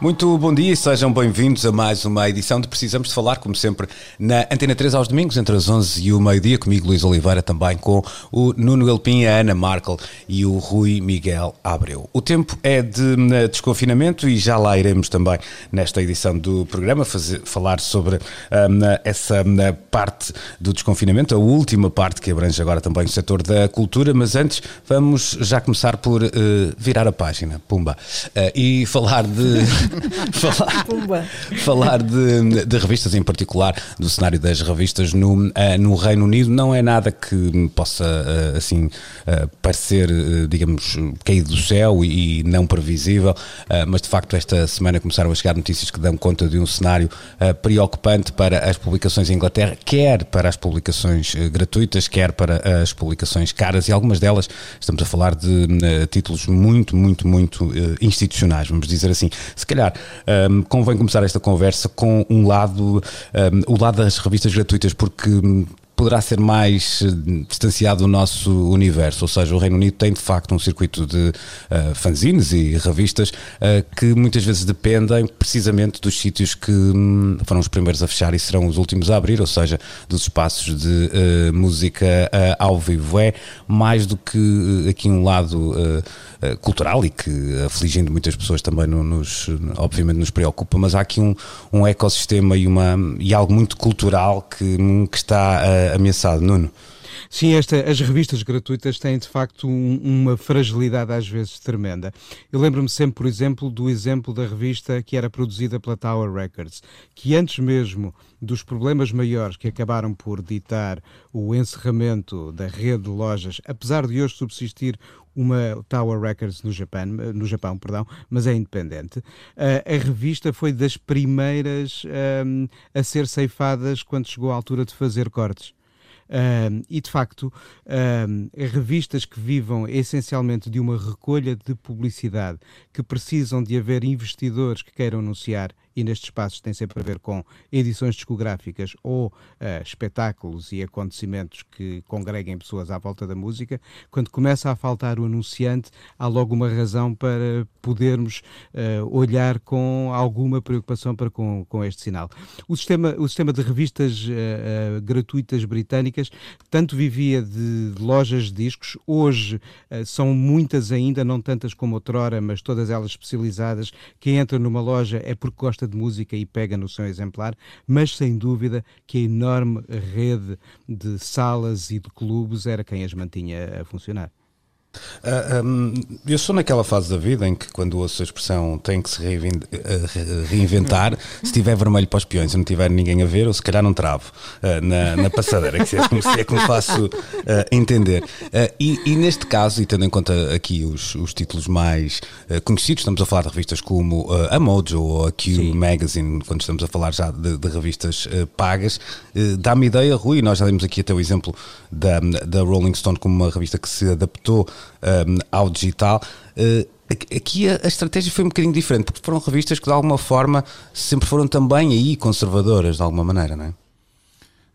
Muito bom dia e sejam bem-vindos a mais uma edição de Precisamos de Falar, como sempre, na Antena 3 aos domingos, entre as 11 e o meio-dia, comigo Luís Oliveira, também com o Nuno Elpin, a Ana Markel e o Rui Miguel Abreu. O tempo é de eh, desconfinamento e já lá iremos também, nesta edição do programa, fazer, falar sobre um, essa um, parte do desconfinamento, a última parte que abrange agora também o setor da cultura, mas antes vamos já começar por uh, virar a página, pumba, uh, e falar de falar, falar de, de, revistas, em particular do cenário das revistas no, uh, no Reino Unido, não é nada que possa uh, assim uh, parecer, digamos, caído do céu e, e não previsível, mas de facto esta semana começaram a chegar notícias que dão conta de um cenário preocupante para as publicações em Inglaterra, quer para as publicações gratuitas, quer para as publicações caras, e algumas delas estamos a falar de títulos muito, muito, muito institucionais, vamos dizer assim. Se calhar calhar. Um, convém começar esta conversa com um lado, um, o lado das revistas gratuitas, porque hum, poderá ser mais eh, distanciado do nosso universo, ou seja, o Reino Unido tem de facto um circuito de uh, fanzines e revistas uh, que muitas vezes dependem precisamente dos sítios que um, foram os primeiros a fechar e serão os últimos a abrir, ou seja, dos espaços de uh, música ao vivo. É mais do que aqui um lado cultural e que afligindo muitas pessoas também nos, obviamente nos preocupa, mas há aqui um, um ecossistema e, uma, e algo muito cultural que, que está ameaçado. Nuno? Sim, esta, as revistas gratuitas têm de facto um, uma fragilidade às vezes tremenda. Eu lembro-me sempre, por exemplo, do exemplo da revista que era produzida pela Tower Records, que antes mesmo dos problemas maiores que acabaram por ditar o encerramento da rede de lojas, apesar de hoje subsistir uma Tower Records no Japão, no Japão perdão, mas é independente. Uh, a revista foi das primeiras um, a ser ceifadas quando chegou à altura de fazer cortes e de facto, revistas que vivam essencialmente de uma recolha de publicidade, que precisam de haver investidores que queiram anunciar e nestes espaços tem sempre a ver com edições discográficas ou uh, espetáculos e acontecimentos que congreguem pessoas à volta da música, quando começa a faltar o anunciante, há logo uma razão para podermos uh, olhar com alguma preocupação para com, com este sinal. O sistema, o sistema de revistas uh, gratuitas britânicas tanto vivia de lojas de discos, hoje são muitas ainda, não tantas como outrora, mas todas elas especializadas. Quem entra numa loja é porque gosta de música e pega no seu exemplar, mas sem dúvida que a enorme rede de salas e de clubes era quem as mantinha a funcionar. Uh, ah, um, eu sou naquela fase da vida em que, quando ouço a expressão tem que se ah, reinventar, se tiver vermelho para os peões e não tiver ninguém a ver, ou se calhar não travo uh, na, na, passadeira, que é como, é como faço uh, entender. E, e, neste caso, e tendo em conta aqui os, os títulos mais conhecidos, estamos a falar de revistas como a Mojo ou a Q Sim. Magazine, quando estamos a falar já de, de revistas pagas, dá-me ideia, Rui, nós já demos aqui até o exemplo da, da Rolling Stone como uma revista que se adaptou um, ao digital. Uh, aqui a, a, estratégia foi um bocadinho diferente, porque foram revistas que de alguma forma sempre foram também aí conservadoras, de alguma maneira, não é?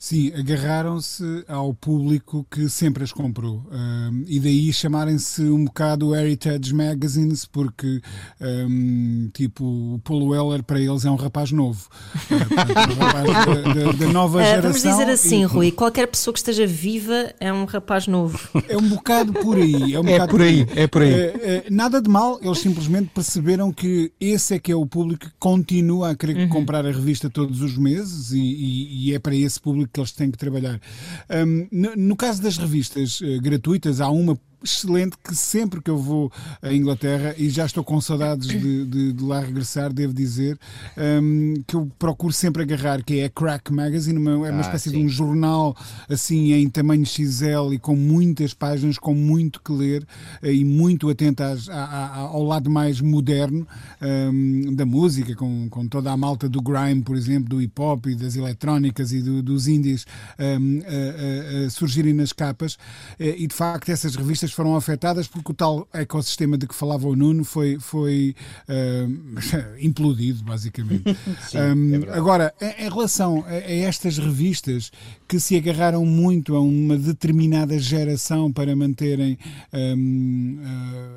Sim, agarraram-se ao público que sempre as comprou. Um, e daí chamarem-se um bocado Heritage Magazines, porque, um, tipo, o Paul Weller para eles é um rapaz novo. um rapaz da, nova uh, geração. Vamos dizer assim, e, Rui, qualquer pessoa que esteja viva é um rapaz novo. É um bocado por aí. É, um é por aí, é por aí. Uh, uh, nada de mal, eles simplesmente perceberam que esse é que é o público que continua a querer uhum. comprar a revista todos os meses e, e, e é para esse público que eles têm que trabalhar. Um, no, no, caso das revistas uh, gratuitas, há uma excelente que sempre que eu vou à Inglaterra, e já estou com saudades de, de, de lá regressar, devo dizer, um, que eu procuro sempre agarrar, que é a Crack Magazine, uma, é uma Ah, espécie sim. de um jornal assim em tamanho XL e com muitas páginas, com muito que ler eh, e muito atento às- à- à- ao lado mais moderno um, da música, com, com toda a malta do grime, por exemplo, do hip hop e das eletrónicas e do- dos indies um, a- a- a surgirem nas capas. Eh, E de facto essas revistas foram afetadas porque o tal ecossistema de que falava o Nuno foi, foi um, implodido, basicamente. Um, agora, em em relação a, a estas revistas que se agarraram muito a uma determinada geração para manterem um,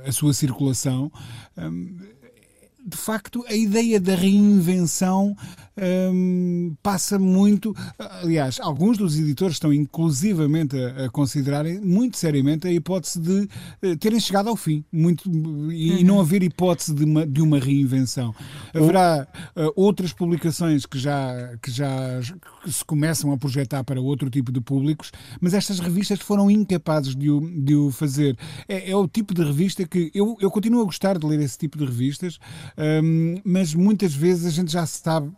a, a sua circulação, um, de facto, a ideia da reinvenção hum, passa muito. Aliás, alguns dos editores estão inclusivamente a, a considerarem muito seriamente a hipótese de eh, terem chegado ao fim muito, e, e não haver hipótese de uma, de uma reinvenção. Haverá eh, outras publicações que já, que já que se começam a projetar para outro tipo de públicos, mas estas revistas foram incapazes de o, de o fazer. É, é o tipo de revista que eu, eu continuo a gostar de ler esse tipo de revistas, hum, mas muitas vezes a gente já sabe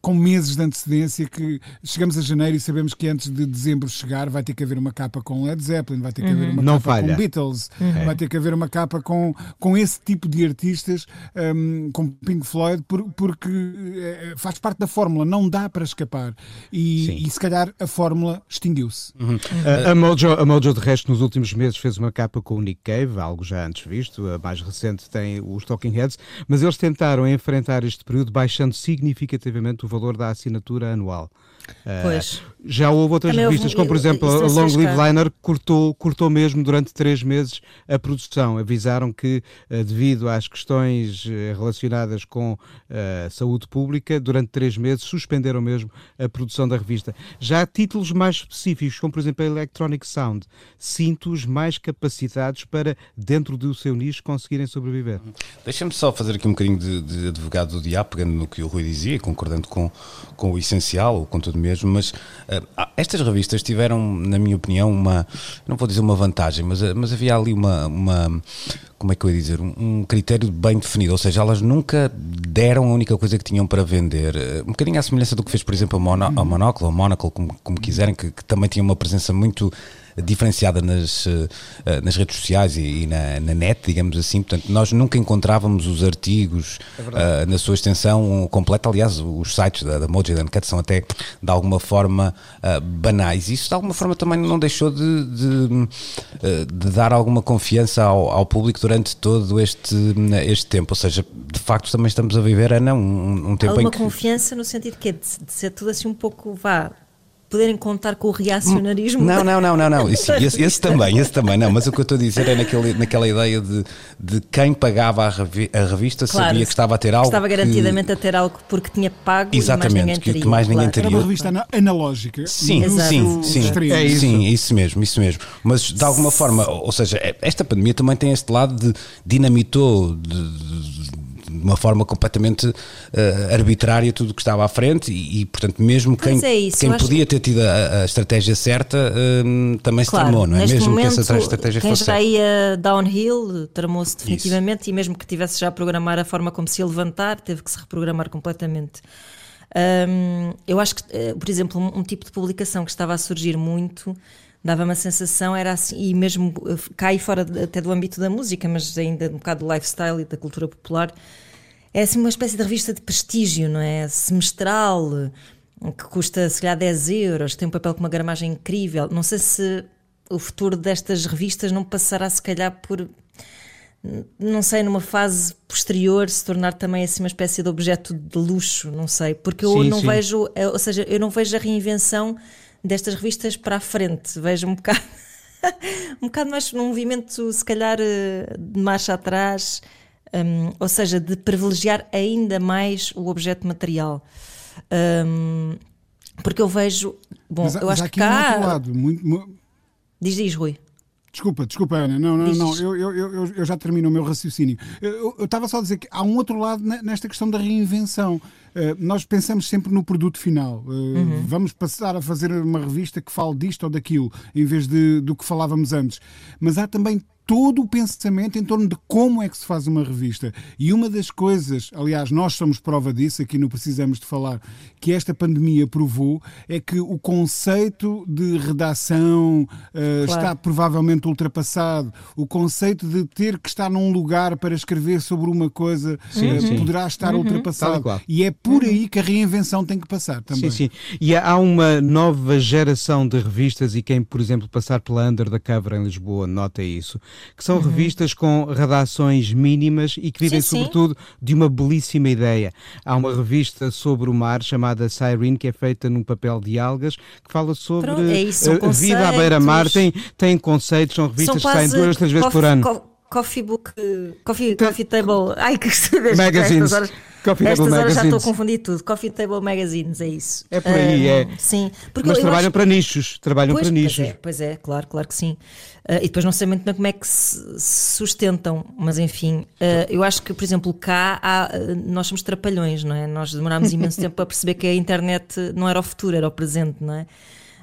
com meses de antecedência que chegamos a janeiro e sabemos que antes de dezembro chegar vai ter que haver uma capa com Led Zeppelin, vai ter que haver uma Não capa falha. com Beatles, vai ter que haver uma capa com, com esse tipo de artistas, hum, com Pink Floyd, por- porque eh, faz parte da fórmula, não dá para escapar. E, e se calhar a fórmula extinguiu-se. A, a Mojo, a Mojo, de resto, nos últimos meses fez uma capa com o Nick Cave, algo já antes visto. A mais recente tem os Talking Heads, mas eles tentaram enfrentar este período baixando significativamente o valor da assinatura anual. Ah, Pois. Já houve outras Também houve revistas, um- como por exemplo isso a Long Live. Liner, cortou, cortou mesmo durante três meses a produção. Avisaram que, eh, devido às questões eh, relacionadas com a saúde pública, durante três meses suspenderam mesmo a produção da revista. Já há títulos mais específicos, como por exemplo a Electronic Sound, sinto-os mais capacitados para, dentro do seu nicho, conseguirem sobreviver. Deixa-me só fazer aqui um bocadinho de, de advogado do diabo, pegando no que o Rui dizia, concordando com, com o essencial, ou com tudo mesmo, mas ah, estas revistas tiveram, na minha opinião, uma, não vou dizer uma vantagem, mas, ah, mas havia ali uma, uma como é que eu ia dizer, um, um critério bem definido, ou seja, elas nunca deram a única coisa que tinham para vender, Ah, um bocadinho à semelhança do que fez, por exemplo, a, Mono, a Monocle, ou Monocle, como, como quiserem, que, que também tinha uma presença muito diferenciada nas, eh, eh, nas redes sociais e, e na, na net, digamos assim. Portanto, nós nunca encontrávamos os artigos eh, na sua extensão completa. Aliás, os sites da, da Mojo e da Uncut são até de alguma forma banais. Isso de alguma forma também não deixou de, de, de dar alguma confiança ao, ao público durante todo este, este tempo. Ou seja, de facto, também estamos a viver, Ana, um, um tempo Alguma em que. confiança no sentido que é de, de ser tudo assim um pouco, vá, poderem contar com o reacionarismo. Não, não, não, não, não. Esse, esse revista. também, esse também, não. Mas o que eu estou a dizer é naquele, naquela ideia de, de quem pagava a, revi- a revista Claro, sabia que estava a ter algo. Estava que- garantidamente a ter algo porque tinha pago Exatamente, e mais ninguém que- que teria. mais ninguém claro. teria. Era uma revista ana- analógica. Sim, sim, sim, extremo. É isso. sim, isso mesmo, isso mesmo. Mas de alguma forma, ou seja, esta pandemia também tem este lado de dinamitou de, de- de uma forma completamente eh, arbitrária tudo o que estava à frente e, e, portanto, mesmo quem, é isso, quem podia ter tido a, a estratégia certa eh, também se Claro, tramou, não é? Mesmo momento, que essa estratégia quem fosse já ia downhill tramou-se definitivamente e mesmo que tivesse já a programar a forma como se ia levantar, teve que se reprogramar completamente. Hum, eu acho que, eh, por exemplo, um, um tipo de publicação que estava a surgir muito dava-me a sensação, era assim, e mesmo eh, cai fora até do âmbito da música, mas ainda um bocado do lifestyle e da cultura popular, é assim uma espécie de revista de prestígio, não é? Semestral, que custa se calhar 10 euros, tem um papel com uma gramagem incrível. Não sei se o futuro destas revistas não passará se calhar por não sei, numa fase posterior se tornar também assim uma espécie de objeto de luxo, não sei, porque eu Sim, não sim. vejo, eh, ou seja, eu não vejo a reinvenção destas revistas para a frente, vejo um bocado um bocado mais num movimento se calhar eh, de marcha atrás, hum, ou seja, de privilegiar ainda mais o objeto material. Hum, porque eu vejo, bom, Mas, eu mas acho há que aqui um outro cá. lado. Muito, mu- Diz, diz, Rui. Desculpa, desculpa, Ana. Não, não, não. Eu, eu, eu, eu já termino o meu raciocínio. Eu- estava só a dizer que há um outro lado ne- nesta questão da reinvenção. Eh, nós pensamos sempre no produto final. Eh, Uhum. Vamos passar a fazer uma revista que fale disto ou daquilo, em vez de, do que falávamos antes. Mas há também todo o pensamento em torno de como é que se faz uma revista. E uma das coisas, aliás, nós somos prova disso, aqui no Precisamos de Falar, que esta pandemia provou, é que o conceito de redação uh, claro. está provavelmente ultrapassado. O conceito de ter que estar num lugar para escrever sobre uma coisa sim, uh, sim. poderá estar uhum. ultrapassado. E é por aí que a reinvenção tem que passar também. Sim, sim. E há uma nova geração de revistas, e quem, por exemplo, passar pela Under da Cover em Lisboa nota isso que são uhum. revistas com redações mínimas e que vivem, sim, sobretudo, sim. de uma belíssima ideia. Há uma revista sobre o mar chamada Siren, que é feita num papel de algas, que fala sobre é isso, a vida à beira-mar. Tem, tem conceitos, são revistas são que saem duas, três vezes por ano. Coffee Book, Coffee, coffee Table, ai que Magazines. Coffee Estas Table horas já estou a confundir tudo. Coffee Table Magazines, é isso. É por aí, é. Sim. Porque Mas trabalham acho... para nichos, trabalham pois, para nichos. Pois é, pois é, claro, claro que sim. Uh, e depois não sei muito bem como é que se sustentam, mas enfim, uh, eu acho que, por exemplo, cá há, uh, nós somos trapalhões, não é? Nós demorámos imenso tempo a perceber que a internet não era o futuro, era o presente, não é?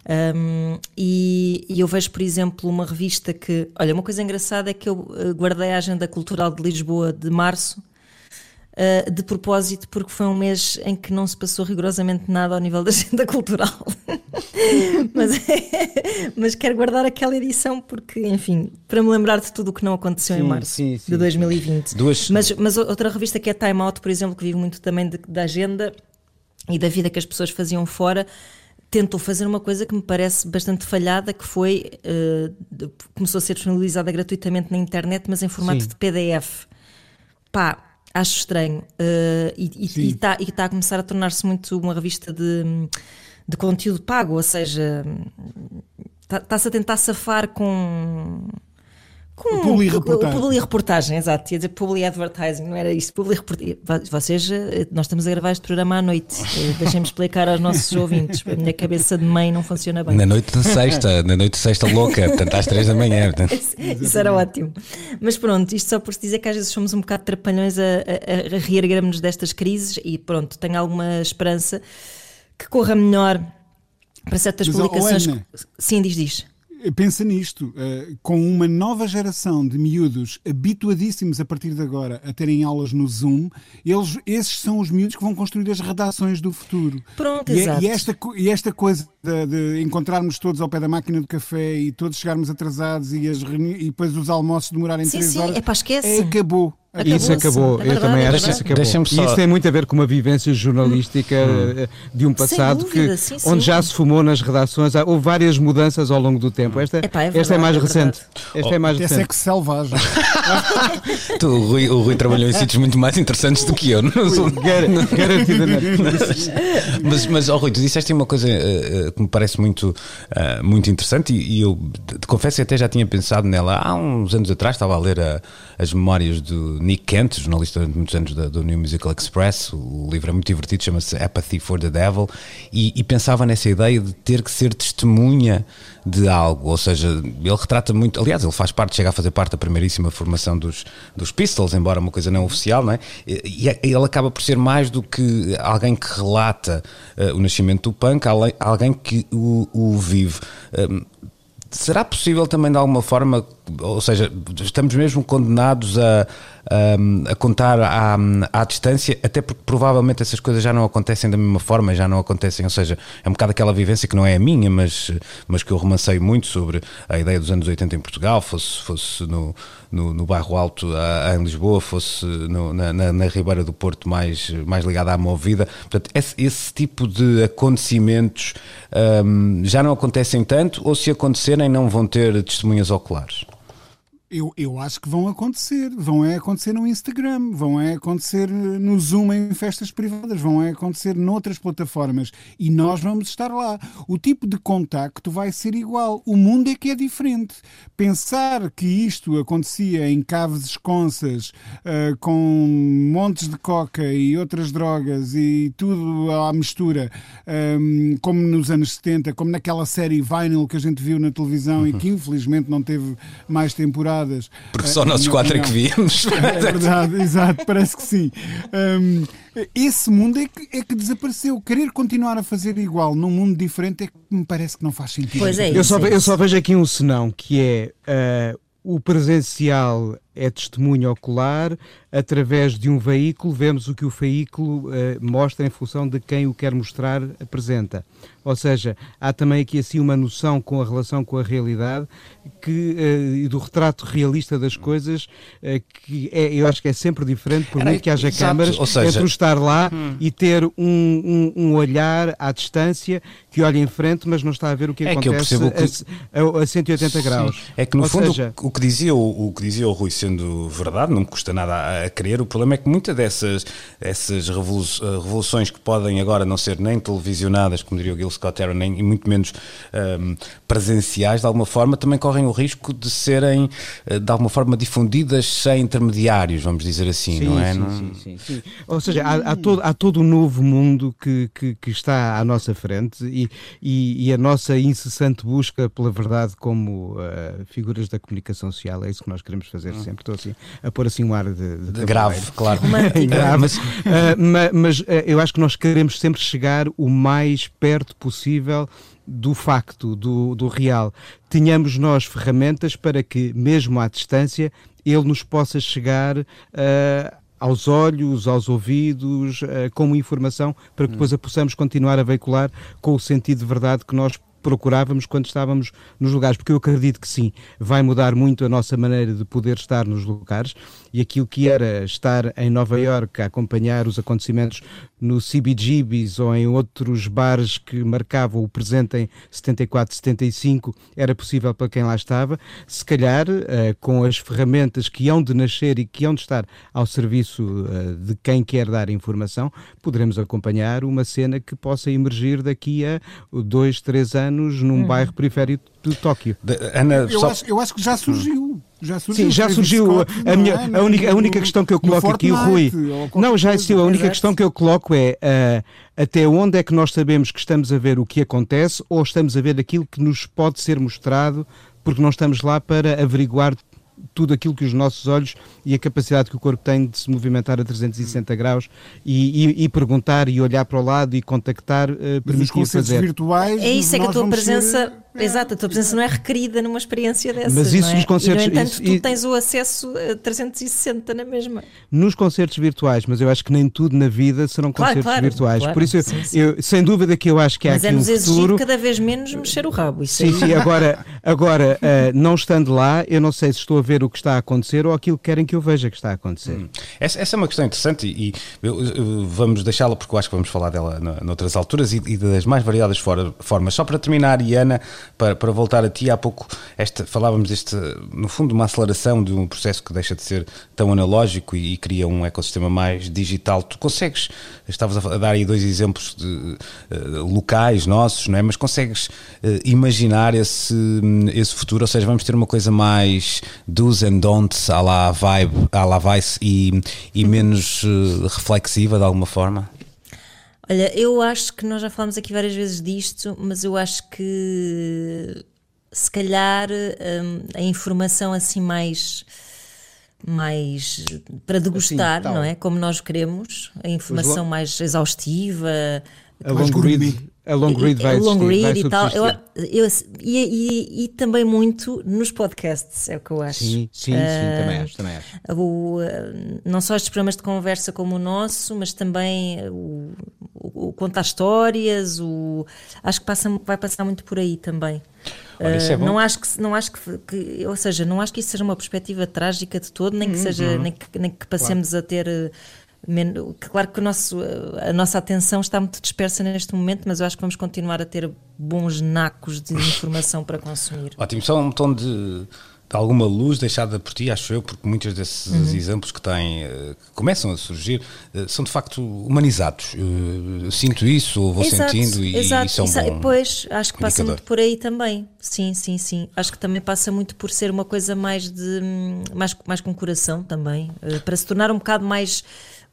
Um, e, e, eu vejo, por exemplo, uma revista que. Olha, uma coisa engraçada é que eu guardei a Agenda Cultural de Lisboa de março uh, de propósito, porque foi um mês em que não se passou rigorosamente nada ao nível da agenda cultural. mas, mas quero guardar aquela edição porque, enfim, para me lembrar de tudo o que não aconteceu sim, em março sim, sim, de 2020. Duas... Mas, mas outra revista que é Time Out, por exemplo, que vive muito também de, da agenda e da vida que as pessoas faziam fora tentou fazer uma coisa que me parece bastante falhada, que foi uh, começou a ser disponibilizada gratuitamente na internet, mas em formato Sim. de PDF. Pá, acho estranho. Uh, e está tá a começar a tornar-se muito uma revista de, de conteúdo pago, ou seja, está-se a tentar safar com com publi reportagem. Publi reportagem, exato. Ia dizer publi advertising, não era isso. Publi reportagem. Vocês, eh, nós estamos a gravar este programa à noite. Eh, deixem-me explicar aos nossos ouvintes. A minha cabeça de mãe não funciona bem. Na noite de sexta, na noite de sexta louca, portanto às três da manhã. Isso, isso era ótimo. Mas pronto, isto só por se dizer que às vezes somos um bocado trapalhões a, a, a reerguermos destas crises e pronto, tenho alguma esperança que corra melhor para certas Mas, publicações. Oh, Sim, diz, diz pensa nisto, uh, com uma nova geração de miúdos habituadíssimos a partir de agora a terem aulas no Zoom, eles, esses são os miúdos que vão construir as redações do futuro. Pronto, e, é, exato. E esta, e esta coisa de, de, encontrarmos todos ao pé da máquina do café e todos chegarmos atrasados e, as e depois os almoços demorarem sim, três sim, horas, é para esquece. acabou. Acabou isso acabou, é eu também é acho que isso acabou. E isso tem muito a ver com uma vivência jornalística hum. Eh, de um passado dúvida, que, sim, sim. onde já se fumou nas redações, houve várias mudanças ao longo do tempo. Esta, Epá, é, verdade, esta é mais é recente. Esta oh, é mais recente. é que selvagem. tu, o, Rui, o Rui trabalhou em sítios muito mais interessantes do que eu. Não sou... Garantidamente. mas, mas oh, Rui, tu disseste uma coisa uh, que me parece muito, uh, muito interessante e, e eu te confesso que até já tinha pensado nela há uns anos atrás, estava a ler a, as memórias do Nick Kent, jornalista durante muitos anos do New Musical Express. O livro é muito divertido, chama-se Apathy for the Devil. E, e, pensava nessa ideia de ter que ser testemunha de algo. Ou seja, ele retrata muito. Aliás, ele faz parte, chega a fazer parte da primeiríssima formação dos, dos Pistols, embora uma coisa não oficial, não é? E, e ele acaba por ser mais do que alguém que relata uh, o nascimento do punk, alguém que o, o vive. Um, será possível também de alguma forma, ou seja, estamos mesmo condenados a a contar à, à distância, até porque provavelmente essas coisas já não acontecem da mesma forma, já não acontecem, ou seja, é um bocado aquela vivência que não é a minha, mas, mas que eu romancei muito sobre a ideia dos anos 80 em Portugal, fosse, fosse no, no, no bairro Alto a, a, em Lisboa, fosse no, na, na, na, Ribeira do Porto mais, mais ligada à movida. Portanto, esse, esse tipo de acontecimentos um, já não acontecem tanto, ou se acontecerem, não vão ter testemunhas oculares. Eu, eu acho que vão acontecer. Vão é acontecer no Instagram, vão é acontecer no Zoom em festas privadas, vão é acontecer noutras plataformas e nós vamos estar lá. O tipo de contacto vai ser igual. O mundo é que é diferente. Pensar que isto acontecia em caves esconsas uh, com montes de coca e outras drogas e tudo à mistura, um, ehm, como nos anos 70, como naquela série Vinyl que a gente viu na televisão uhum. e que infelizmente não teve mais temporada Porque só nós quatro é que víamos. É verdade, exato, parece que sim. Um, esse mundo é que, é que desapareceu. Querer continuar a fazer igual num mundo diferente é que me parece que não faz sentido. Pois é, eu, só, é eu só vejo aqui um senão, que é. Uh, o presencial é testemunho ocular, através de um veículo vemos o que o veículo uh, mostra em função de quem o quer mostrar apresenta. Ou seja, há também aqui assim uma noção com a relação com a realidade que, uh, e do retrato realista das coisas uh, que é, eu acho que é sempre diferente por muito que haja Exato. câmaras seja, entre o estar lá hum. e ter um, um, um, olhar à distância que olha em frente mas não está a ver o que é acontece que a, a, a, 180 Sim. graus. É que no Ou fundo seja, o, o, que dizia o, o que dizia o Rui sendo verdade, não me custa nada a, a crer, o problema é que muitas dessas essas revoluções que podem agora não ser nem televisionadas, como diria o Gil Scott Aaron, nem, e muito menos um, presenciais, de alguma forma, também correm o risco de serem, eh, de alguma forma, difundidas sem intermediários, vamos dizer assim, sim, não é? Sim, não... sim, sim, sim, Ou seja, há, há, todo, há todo um novo mundo que, que, que está à nossa frente e, e, e, a nossa incessante busca pela verdade como uh, figuras da comunicação social, é isso que nós queremos fazer hum. Sempre. Estou assim a pôr assim um ar de, de, de grave, claro. grave. mas, uh, mas, mas uh, eu acho que nós queremos sempre chegar o mais perto possível do facto, do, do real. Tenhamos nós ferramentas para que, mesmo à distância, ele nos possa chegar. Uh, aos olhos, aos ouvidos, como informação, para que depois a possamos continuar a veicular com o sentido de verdade que nós procurávamos quando estávamos nos lugares, porque eu acredito que sim, vai mudar muito a nossa maneira de poder estar nos lugares e aquilo que era estar em Nova Iorque a acompanhar os acontecimentos no CBGBs ou em outros bares que marcavam o presente em 74, 75, era possível para quem lá estava. Se calhar, uh, com as ferramentas que hão de nascer e que hão de estar ao serviço uh, de quem quer dar informação, poderemos acompanhar uma cena que possa emergir daqui a dois, três anos num hum. bairro periférico de Tóquio. De, Ana, eu, só... acho, eu acho que já surgiu. Hum. Já surgiu, Sim, já surgiu. a, minha, é? a, única, a única questão que eu coloco aqui, Rui. Não, já existiu. A única questão que eu coloco é uh, até onde é que nós sabemos que estamos a ver o que acontece ou estamos a ver aquilo que nos pode ser mostrado porque não estamos lá para averiguar tudo aquilo que os nossos olhos e a capacidade que o corpo tem de se movimentar a 360 graus e, e, e perguntar e olhar para o lado e contactar uh, permitir fazer. Virtuais, é isso, é que a tua presença, ser... exato, a tua presença não é requerida numa experiência dessas. Mas isso é? nos concertos. E, no entanto, isso, tu tens o acesso a 360 na mesma. Nos concertos virtuais, mas eu acho que nem tudo na vida serão claro, concertos claro, virtuais. Claro, Por isso, sim, sim. Eu, sem dúvida que eu acho que há mas aqui é um futuro. cada vez menos mexer o rabo. Isso sim, aí. sim, agora, agora uh, não estando lá, eu não sei se estou a ver o que está a acontecer ou aquilo que querem que eu veja que está a acontecer. Hum. Essa, essa, é uma questão interessante e, e eu, eu, vamos deixá-la porque eu acho que vamos falar dela noutras alturas e, e das mais variadas fora, formas. Só para terminar, Iana, para, para voltar a ti, há pouco esta, falávamos deste, no fundo, uma aceleração de um processo que deixa de ser tão analógico e, e cria um ecossistema mais digital. Tu consegues, estavas a dar aí dois exemplos de uh, locais nossos, não é? Mas consegues uh, imaginar esse, esse futuro? Ou seja, vamos ter uma coisa mais do's and don'ts à la vibe, à la vice e, e menos uh, reflexiva de alguma forma? Olha, eu acho que nós já falámos aqui várias vezes disto, mas eu acho que se calhar um, a informação assim mais mais para degustar, assim, não é? Como nós queremos, a informação mais exaustiva, a long read, a long read vai, long read e tal. Eu, eu, e, e, e, também muito nos podcasts, é o que eu acho. Sim, sim, uh, sim ah, também acho. Também acho. O, não só estes programas de conversa como o nosso, mas também o, o, o contar histórias, o, acho que passa, vai passar muito por aí também. Olha, é não acho que não acho que, que, ou seja não acho que isso seja uma perspectiva trágica de todo nem que uhum. seja nem que, nem que passemos claro. a ter Claro que nosso, a nossa atenção está muito dispersa neste momento, mas eu acho que vamos continuar a ter bons nacos de informação para consumir. Ótimo, só um tom de, de alguma luz deixada por ti, acho eu, porque muitos desses uhum. exemplos que têm, eh, que começam a surgir, eh, são de facto humanizados. Eu sinto isso, ou vou exato, sentindo, e exato, isso é um exato. Pois, acho que passa muito por aí também. Sim, sim, sim. Acho que também passa muito por ser uma coisa mais de mais, mais com coração também, eh, para se tornar um bocado mais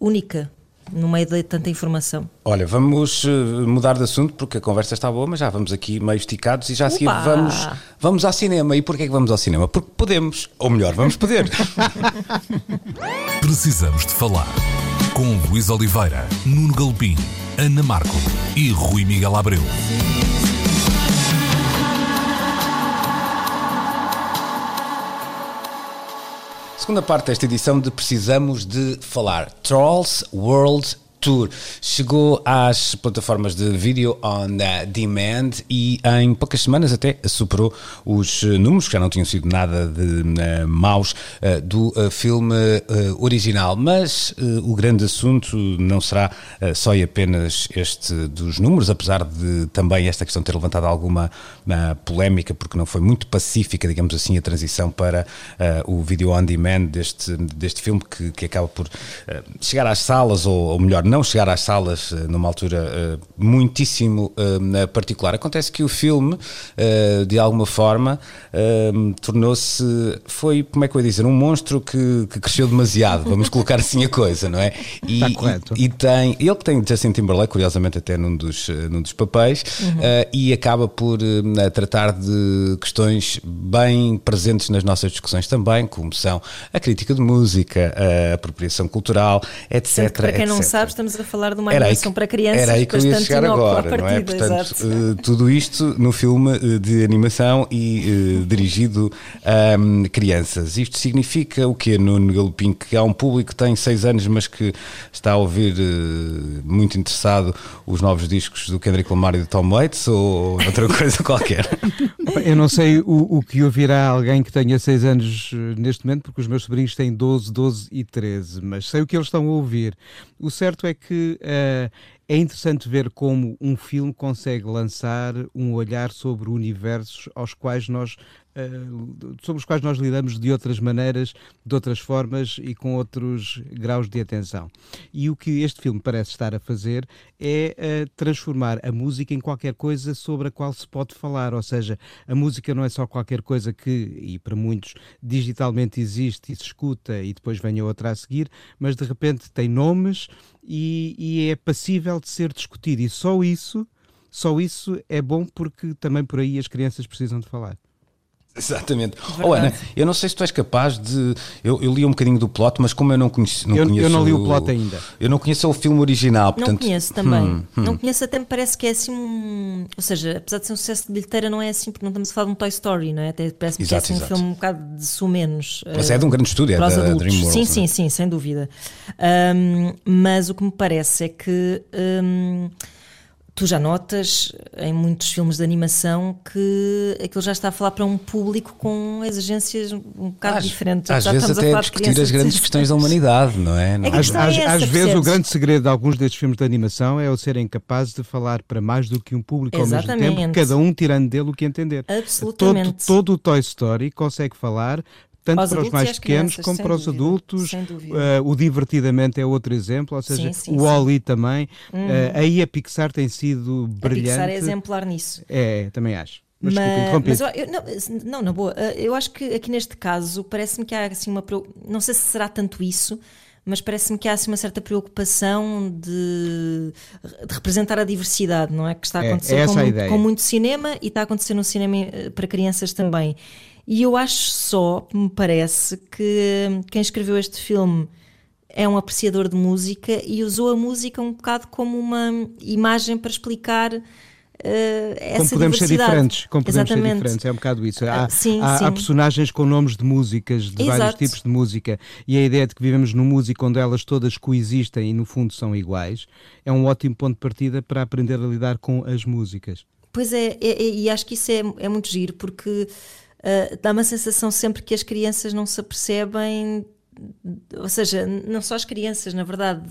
única no meio de tanta informação. Olha, vamos eh, mudar de assunto porque a conversa está boa, mas já vamos aqui meio esticados e já a seguir vamos, vamos ao cinema. E porquê é que vamos ao cinema? Porque podemos, ou melhor, vamos poder. Precisamos de falar com Luís Oliveira, Nuno Galpim, Ana Marco e Rui Miguel Abreu. Segunda parte desta edição de Precisamos de Falar. Trolls World Tour chegou às plataformas de vídeo on demand e em poucas semanas até superou os números, que já não tinham sido nada de uh, maus, uh, do uh, filme original. Mas o grande assunto não será só e apenas este dos números, apesar de também esta questão ter levantado alguma polémica, porque não foi muito pacífica, digamos assim, a transição para o vídeo on demand deste, deste filme, que, que acaba por chegar às salas, ou, ou melhor, não chegar às salas eh, numa altura uh, muitíssimo uh, particular. Acontece que o filme, uh, de alguma forma, tornou-se, foi, como é que eu ia dizer, um monstro que, que cresceu demasiado, vamos colocar assim a coisa, não é? E, Está correto. E, e, tem, ele que tem Justin Timberlake, curiosamente até num dos, num dos papéis, uhum. e acaba por tratar de questões bem presentes nas nossas discussões também, como são a crítica de música, a apropriação cultural, etc. Para quem etc. não sabe, estamos a falar de uma era animação que, para crianças. Era aí que eu ia chegar agora, partida, não é? Portanto, uh, tudo isto no filme uh, de animação e uh, dirigido a um, crianças. Isto significa o quê, Nuno Galopim? Que há um público que tem 6 anos, mas que está a ouvir muito interessado os novos discos do Kendrick Lamar e do Tom Waits ou outra coisa qualquer? Eu não sei o, o que ouvirá alguém que tenha 6 anos neste momento, porque os meus sobrinhos têm 12, 12 e 13, mas sei o que eles estão a ouvir. O certo é que uh, é interessante ver como um filme consegue lançar um olhar sobre universos aos quais nós sobre os quais nós lidamos de outras maneiras, de outras formas e com outros graus de atenção. E o que este filme parece estar a fazer é uh, transformar a música em qualquer coisa sobre a qual se pode falar, ou seja, a música não é só qualquer coisa que, e para muitos, digitalmente existe e se escuta e depois venha outra a seguir, mas de repente tem nomes e, e é passível de ser discutido. E só isso, só isso é bom porque também por aí as crianças precisam de falar. Exatamente. Oh, Ana, eu não sei se tu és capaz de. Eu, eu, li um bocadinho do plot, mas como eu não, conheço, não eu, conheço. Eu não li o plot ainda. Eu não conheço o filme original. Portanto, não conheço também. Hum, hum. Não conheço, até me parece que é assim um. Ou seja, apesar de ser um sucesso de bilheteira, não é assim, porque não estamos a falar de um Toy Story, não é? Até parece-me que é assim um filme um bocado de sumenos. Mas é de um grande estúdio, é da DreamWorks. Sim, sim, sim, sem dúvida. Um, mas o que me parece é que. Um, tu já notas em muitos filmes de animação que aquilo já está a falar para um público com exigências um bocado às, diferentes. Às vezes até a discutir as grandes questões da humanidade, não é? Não. É às, às, é às vezes o grande segredo de alguns destes filmes de animação é o serem capazes de falar para mais do que um público Exatamente. ao mesmo tempo, cada um tirando dele o que entender. Absolutamente. Todo, todo o Toy Story consegue falar tanto para os mais pequenos como para os dúvida, adultos. Uh, o Divertidamente é outro exemplo, ou seja, sim, sim, o Wally também. Uh, aí a Pixar tem sido brilhante. A Pixar é exemplar nisso. É, também acho. Mas, mas, mas eu, não, não, na boa, eh, eu acho que aqui neste caso parece-me que há assim uma. Não sei se será tanto isso, mas parece-me que há assim, uma certa preocupação de, de, representar a diversidade, não é? Que está a é, acontecer é, com, com, muito cinema e está a acontecer no cinema para crianças também. E eu acho só, me parece, que quem escreveu este filme é um apreciador de música e usou a música um bocado como uma imagem para explicar Uh, como podemos ser diferentes, como podemos Exatamente. ser diferentes, é um bocado isso. Há, uh, sim, há, sim. há, personagens com nomes de músicas, de Exato. vários tipos de música, e a ideia de que vivemos numa música onde elas todas coexistem e no fundo são iguais, é um ótimo ponto de partida para aprender a lidar com as músicas. Pois é, é, é e acho que isso é, é muito giro, porque uh, dá uma sensação sempre que as crianças não se apercebem, ou seja, não só as crianças, na verdade.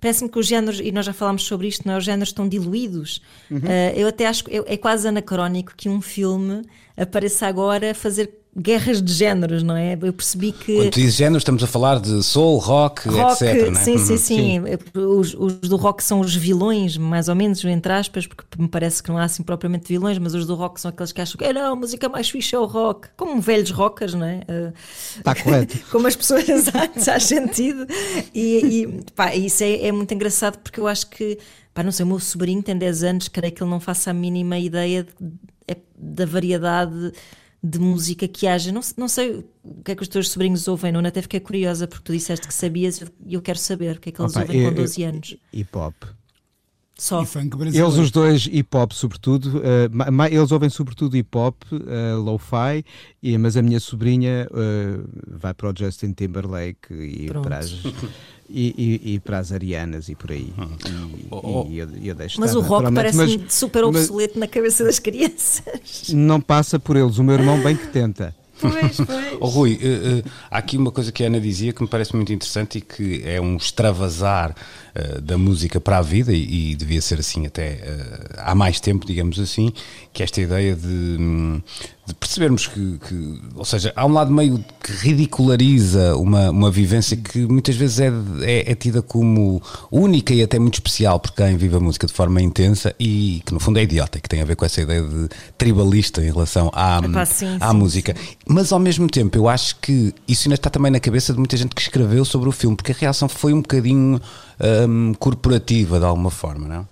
Parece-me que os géneros, e nós já falámos sobre isto, não é? os géneros estão diluídos. Uhum. Uh, eu até acho que é, é quase anacrónico que um filme apareça agora a fazer guerras de géneros, não é? Eu percebi que. Quando tu dizes géneros, estamos a falar de soul, rock, rock etc. Sim, sim, sim, sim. Os, os, do rock são os vilões, mais ou menos, entre aspas, porque me parece que não há assim propriamente vilões, mas os do rock são aqueles que acham que não, a música mais fixe é o rock, como velhos rockers, não é? Está correto. como as pessoas faz sentido. E, e pá, isso é, é muito engraçado porque eu acho que. Pá, não sei, o meu sobrinho tem 10 anos, creio que ele não faça a mínima ideia de, é, da variedade de música que haja. Não, não sei o que é que os teus sobrinhos ouvem, não? Até fiquei curiosa porque tu disseste que sabias e eu quero saber o que é que eles Opa, ouvem eu, com 12 anos. Hip hop. Só. E. Eles os dois hip hop sobretudo, uh, eles ouvem sobretudo hip hop, uh, lo-fi, mas a minha sobrinha uh, vai para o Justin Timberlake e para as, e, e, e, para as Arianas e por aí. Hum. E, oh, oh. eu, eu mas o rock parece super obsoleto mas, na cabeça das crianças. Não passa por eles, o meu irmão bem que tenta. Pois, pois. Oh, Rui, uh, uh, há aqui uma coisa que a Ana dizia que me parece muito interessante e que é um extravasar uh, da música para a vida, e, e devia ser assim até há mais tempo, digamos assim, que esta ideia de, hum, de percebermos que, que, ou seja, há um lado meio que ridiculariza uma, uma vivência que muitas vezes é, é, é, tida como única e até muito especial por quem vive a música de forma intensa e que no fundo é idiota, que tem a ver com essa ideia de tribalista em relação à, Epá, sim, à sim, música. Sim. Mas ao mesmo tempo eu acho que isso ainda está também na cabeça de muita gente que escreveu sobre o filme, porque a reação foi um bocadinho hum, corporativa de alguma forma, não é?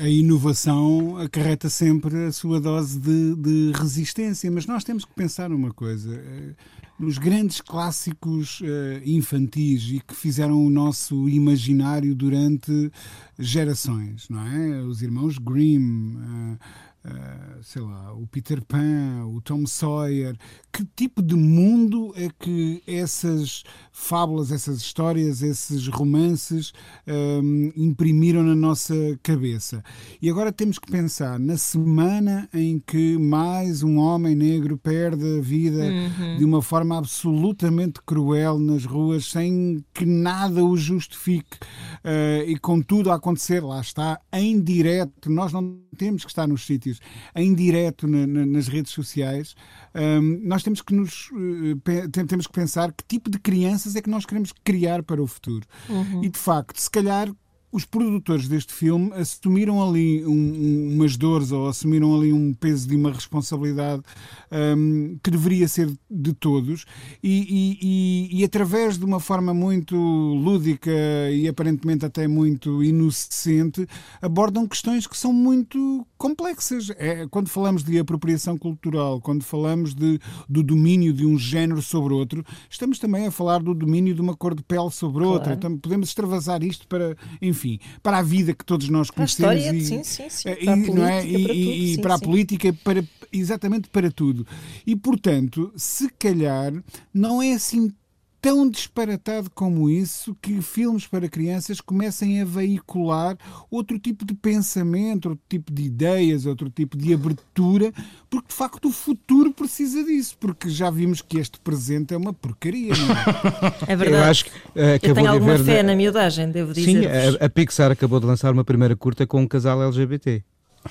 A, inovação acarreta sempre a sua dose de, de, resistência, mas nós temos que pensar uma coisa. Eh, nos grandes clássicos uh, infantis e que fizeram o nosso imaginário durante gerações, não é? Os irmãos Grimm, uh, Uh, sei lá, o Peter Pan, o Tom Sawyer, que tipo de mundo é que essas fábulas, essas histórias, esses romances um, imprimiram na nossa cabeça? E agora temos que pensar na semana em que mais um homem negro perde a vida uhum. de uma forma absolutamente cruel nas ruas, sem que nada o justifique, uh, e com tudo a acontecer, lá está, em direto, nós não temos que estar nos sítios sítios, em direto na, na, nas redes sociais, um, nós temos que nos uh, temos que pensar que tipo de crianças é que nós queremos criar para o futuro. Uhum. E de facto, se calhar os produtores deste filme assumiram ali um, umas dores ou assumiram ali um peso de uma responsabilidade um, que deveria ser de todos e, e, e, através de uma forma muito lúdica e aparentemente até muito inocente abordam questões que são muito complexas. É, quando falamos de apropriação cultural, quando falamos de, do domínio de um género sobre outro, estamos também a falar do domínio de uma cor de pele sobre claro. outra. Então, podemos extravasar isto para, enfim, enfim, para a vida que todos nós conhecemos história, e, sim, sim, sim, eh, e, para a política, é? e, para, para a política, para, exatamente para tudo. E, portanto, se calhar não é assim tão disparatado como isso que filmes para crianças comecem a veicular outro tipo de pensamento, outro tipo de ideias, outro tipo de abertura, porque de facto o futuro precisa disso, porque já vimos que este presente é uma porcaria. É? é verdade. Eu, acho que, uh, Eu tenho alguma fé na miudagem, devo dizer. Sim, a, a Pixar acabou de lançar uma primeira curta com um casal LGBT.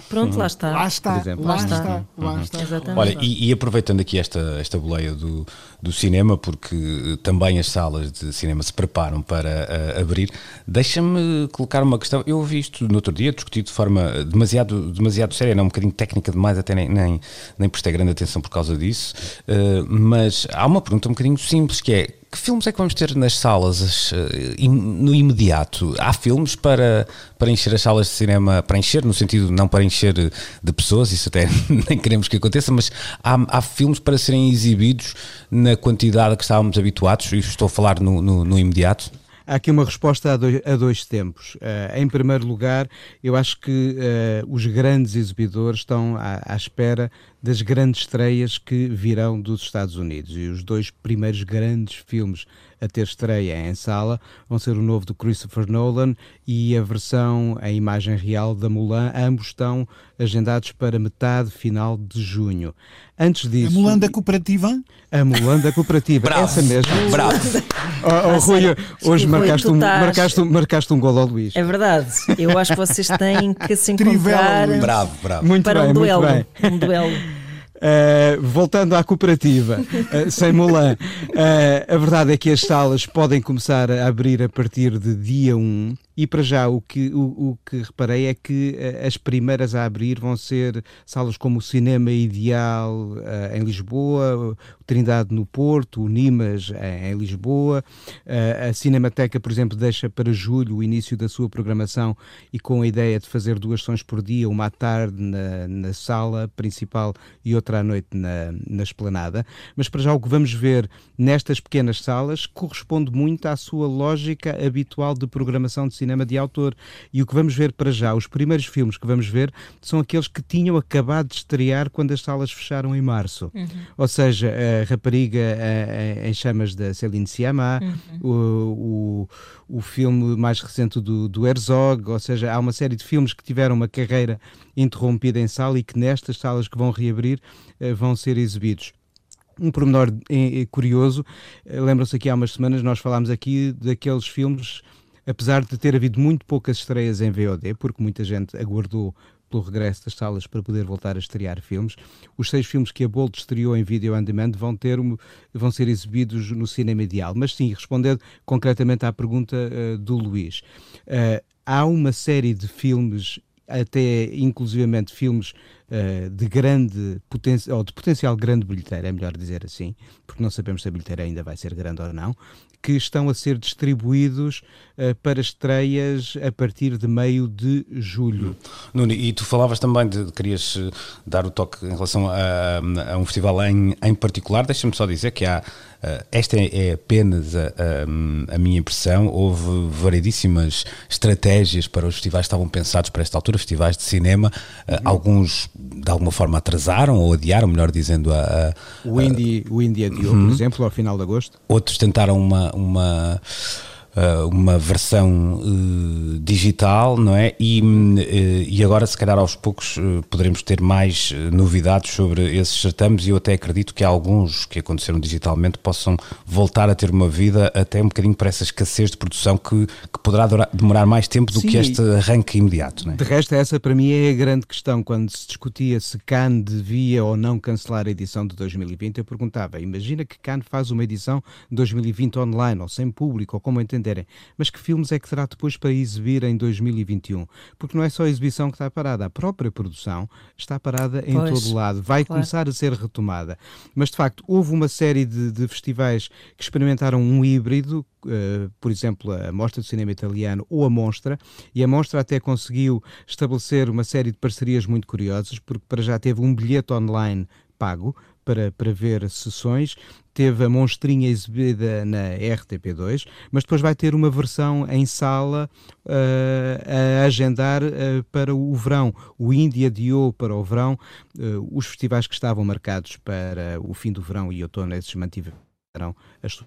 Pronto, lá está. Lá está, lá está, lá uhum. está. Exatamente. Olha, e, e, aproveitando aqui esta, esta boleia do, do cinema, porque também as salas de cinema se preparam para uh, abrir, deixa-me colocar uma questão. Eu ouvi isto no outro dia, discutido de forma demasiado, demasiado séria, não um bocadinho técnica demais, até nem, nem, nem prestei grande atenção por causa disso, uh, mas há uma pergunta um bocadinho simples que é que filmes é que vamos ter nas salas uh, no imediato? Há filmes para, para encher as salas de cinema, para encher no sentido não para encher de pessoas, isso até nem queremos que aconteça, mas há, há filmes para serem exibidos na quantidade a que estávamos habituados, e estou a falar no, no, no imediato? Há aqui uma resposta a dois, a dois tempos. Uh, em primeiro lugar, eu acho que uh, os grandes exibidores estão à, à, espera das grandes estreias que virão dos Estados Unidos. E os dois primeiros grandes filmes a ter estreia em sala vão ser o novo do Christopher Nolan e a versão em imagem real da Mulan. Ambos estão agendados para metade final de junho. Antes disso. A Mulan da Cooperativa? A Mulan da Cooperativa, Bravo. essa mesmo. Bravo. Oh, oh, Rui, hoje marcaste, um, marcaste, marcaste um gol ao Luís. É verdade. Eu acho que vocês têm que se encontrar. Bravo, bravo. Muito para bem, um duelo. Muito bem. Um duelo. Uh, voltando à cooperativa, uh, sem Mulan, uh, a verdade é que as salas podem começar a abrir a partir de dia 1 e para já o que, o, o que reparei é que as primeiras a abrir vão ser salas como o Cinema Ideal em Lisboa, o Trindade no Porto, o Nimas em, em Lisboa, a Cinemateca, por exemplo, deixa para julho o início da sua programação e com a ideia de fazer duas sessões por dia, uma à tarde na, na sala principal e outra outra à noite na, na esplanada, mas para já o que vamos ver nestas pequenas salas corresponde muito à sua lógica habitual de programação de cinema de autor. E o que vamos ver para já, os primeiros filmes que vamos ver, são aqueles que tinham acabado de estrear quando as salas fecharam em março. Uhum. Ou seja, a Rapariga a, a, em Chamas da Céline Sciamma, uhum. o, o, o, filme mais recente do, do Herzog, ou seja, há uma série de filmes que tiveram uma carreira interrompida em sala e que nestas salas que vão reabrir uh, vão ser exibidos. Um pormenor eh, curioso, eh, lembram-se aqui há umas semanas nós falámos aqui daqueles filmes apesar de ter havido muito poucas estreias em VOD, porque muita gente aguardou pelo regresso das salas para poder voltar a estrear filmes. Os seis filmes que a Bolt estreou em vídeo on demand vão, ter, vão ser exibidos no cinema ideal. Mas sim, respondendo concretamente à pergunta uh, do Luís, uh, há uma série de filmes até inclusivamente filmes uh, de grande potencial, ou de potencial grande bilheteira, é melhor dizer assim, porque não sabemos se a bilheteira ainda vai ser grande ou não, que estão a ser distribuídos uh, para estreias a partir de meio de julho. Nuno, e tu falavas também de querias eh, dar o toque em relação a, a um festival em, em particular. Deixa-me só dizer que há esta é, é apenas a, a, a, minha impressão. Houve variedíssimas estratégias para os festivais que estavam pensados para esta altura, festivais de cinema. Uh, uhum. Alguns de alguma forma atrasaram ou adiaram, melhor dizendo, a. o Indie, o Indie adiou, uhum. por exemplo, ao final de agosto. Outros tentaram uma. uma uma versão uh, digital, não é? E, uh, e agora, se calhar, aos poucos poderemos ter mais novidades sobre esses certames. E eu até acredito que alguns que aconteceram digitalmente possam voltar a ter uma vida até um bocadinho para essa escassez de produção que, que poderá demorar mais tempo do Sim, que este arranque imediato. Não é? De resto, essa para mim é a grande questão. Quando se discutia se Cannes devia ou não cancelar a edição de 2020, eu perguntava: imagina que Cannes faz uma edição de 2020 online ou sem público, ou como entender entenderem. Mas que filmes é que terá depois para exibir em 2021? Porque não é só a exibição que está parada, a própria produção está parada em pois, todo lado. Vai claro. começar a ser retomada. Mas de facto, houve uma série de, de festivais que experimentaram um híbrido, Uh, por exemplo, a Mostra do Cinema Italiano ou a Monstra, e a Monstra até conseguiu estabelecer uma série de parcerias muito curiosas, porque para já teve um bilhete online pago para, para ver sessões. Teve a monstrinha exibida na RTP2, mas depois vai ter uma versão em sala uh, a agendar uh, para o verão. O Índia adiou para o verão. Uh, os festivais que estavam marcados para o fim do verão e outono, esses mantiveram as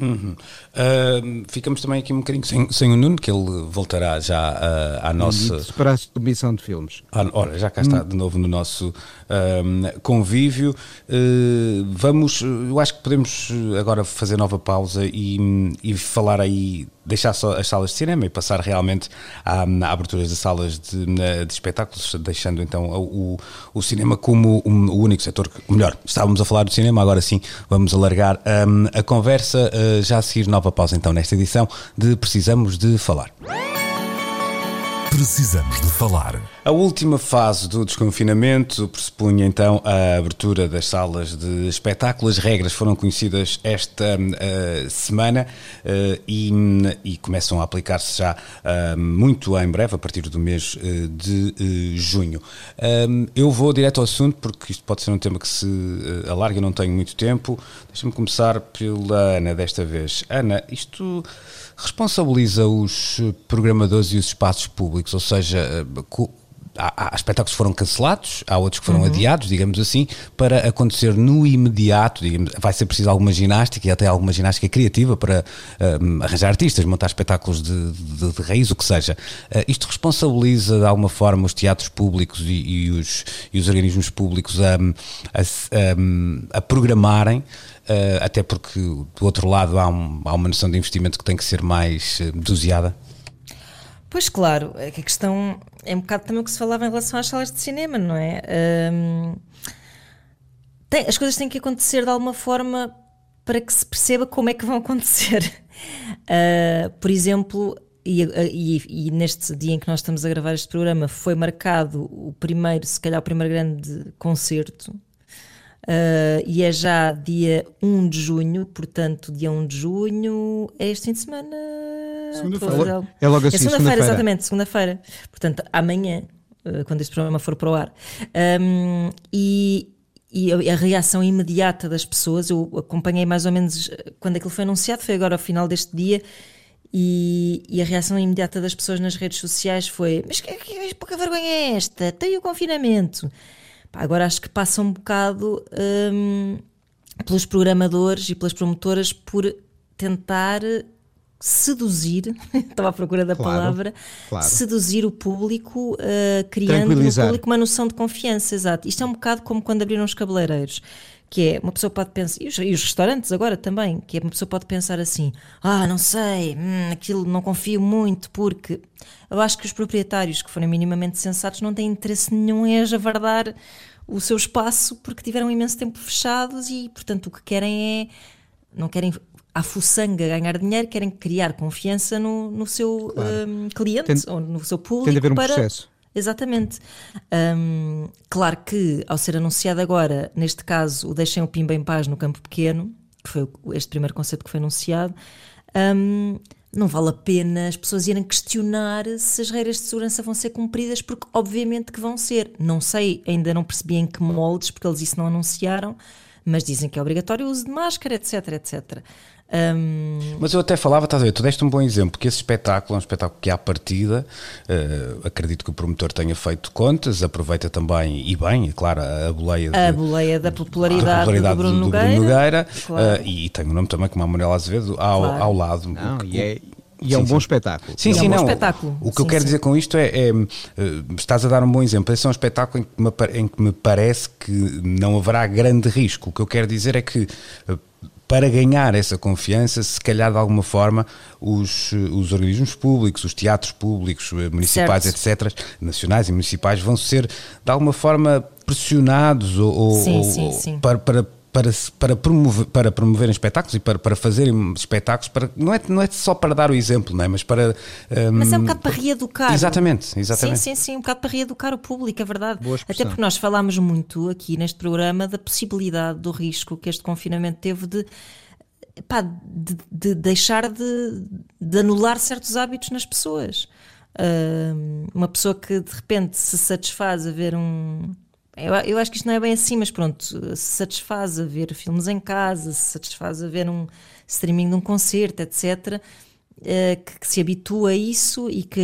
Uhum. Uh, ficamos também aqui um bocadinho sem, sem o Nuno, que ele voltará já uh, à nossa. Para a submissão de filmes. Ah, ora, já cá está de novo no nosso uh, convívio. vamos, eu acho que podemos agora fazer nova pausa e, e falar aí deixar só as salas de cinema e passar realmente à, à abertura das salas de, de, espetáculos, deixando então o, o cinema como o, o único setor, que, melhor, estávamos a falar do cinema, agora sim vamos alargar um, a conversa, uh, já a seguir nova pausa então nesta edição de Precisamos de Falar. Precisamos de falar. A última fase do desconfinamento pressupunha então a abertura das salas de espetáculo. As regras foram conhecidas esta uh, semana uh, e, e, começam a aplicar-se já uh, muito em breve, a partir do mês de junho. eu vou direto ao assunto porque isto pode ser um tema que se alarga, eu não tenho muito tempo. Deixa-me começar pela Ana desta vez. Ana, isto responsabiliza os programadores e os espaços públicos, ou seja, há, há espetáculos que foram cancelados, há outros que foram uhum. adiados, digamos assim, para acontecer no imediato. Digamos, vai ser preciso alguma ginástica e até alguma ginástica criativa para um, arranjar artistas, montar espetáculos de, de, de raiz, o que seja. Uh, isto responsabiliza de alguma forma os teatros públicos e, e, os, e os organismos públicos a, a, a programarem. Uh, até porque do outro lado há, um, há, uma noção de investimento que tem que ser mais uh, doseada? Pois claro, é que a questão é um bocado também o que se falava em relação às salas de cinema, não é? Um, tem, as coisas têm que acontecer de alguma forma para que se perceba como é que vão acontecer. Uh, por exemplo, e, e, e, neste dia em que nós estamos a gravar este programa foi marcado o primeiro, se calhar o primeiro grande concerto Uh, e é já dia 1 de junho, portanto, dia 1 de junho é este fim de semana. Segunda-feira. É logo assim, é segunda-feira, exatamente, segunda-feira. Portanto, amanhã, uh, quando este programa for para o ar. Um, e, e a, a, reação imediata das pessoas, eu acompanhei mais ou menos quando aquilo foi anunciado, foi agora ao final deste dia, E, e, a reação imediata das pessoas nas redes sociais foi: Mas que, que, que pouca vergonha é esta? Tem o confinamento. Agora acho que passa um bocado hum, pelos programadores e pelas promotoras por tentar seduzir, estava à procura da claro, palavra, claro. seduzir o público, uh, criando no público uma noção de confiança, exato. Isto é um bocado como quando abriram os cabeleireiros, que é uma pessoa pode pensar, e os, e os restaurantes agora também, que é uma pessoa pode pensar assim, ah, não sei, hum, aquilo não confio muito, porque eu acho que os proprietários que forem minimamente sensatos não têm interesse nenhum em ajavardar o seu espaço porque tiveram imenso tempo fechados e, portanto, o que querem é não querem à fuçanga ganhar dinheiro, querem criar confiança no, no seu claro. um, cliente tem, ou no seu público. Tem de haver um para... processo. Exatamente. Um, claro que, ao ser anunciado agora, neste caso, o Deixem o Pimba em Paz no Campo Pequeno, que foi este primeiro conceito que foi anunciado, um, não vale a pena as pessoas irem questionar se as regras de segurança vão ser cumpridas, porque obviamente que vão ser. Não sei, ainda não percebi em que moldes, porque eles isso não anunciaram, mas dizem que é obrigatório o uso de máscara, etc, etc. Um... Mas eu até falava, estás a ver, tu deste um bom exemplo, que esse espetáculo é um espetáculo que à partida, uh, acredito que o promotor tenha feito contas, aproveita também, e bem, é claro, a boleia, a de, boleia da popularidade, popularidade do, Bruno do, do Bruno Nogueira, claro. uh, e tem um nome também como a Manuela Azevedo ao, claro. ao lado. Não, e é, e é um sim. bom espetáculo. Sim, sim, é um não. Espetáculo. O que sim, eu quero sim. dizer com isto é, é, eh, estás a dar um bom exemplo. Esse é um espetáculo em que, me, em que me parece que não haverá grande risco. O que eu quero dizer é que para ganhar essa confiança, se calhar de alguma forma os, os organismos públicos, os teatros públicos, eh, municipais, certo. etc., nacionais e municipais, vão ser de alguma forma pressionados ou, sim, ou, sim, sim. Para, para para, para, promover, para promoverem espetáculos e para, para fazerem espetáculos, para, não, é, não é só para dar o exemplo, não é? mas para. Um, mas é um bocado para reeducar. Exatamente, exatamente. Sim, sim, sim, um bocado para reeducar o público, é verdade. Até porque nós falámos muito aqui neste programa da possibilidade, do risco que este confinamento teve de. Pá, de, de deixar de, de anular certos hábitos nas pessoas. Uh, uma pessoa que de repente se satisfaz a ver um, eu, eu, acho que isto não é bem assim, mas pronto, se satisfaz a ver filmes em casa, se satisfaz a ver um streaming de um concerto, etc., eh, que, que, se habitua a isso e que,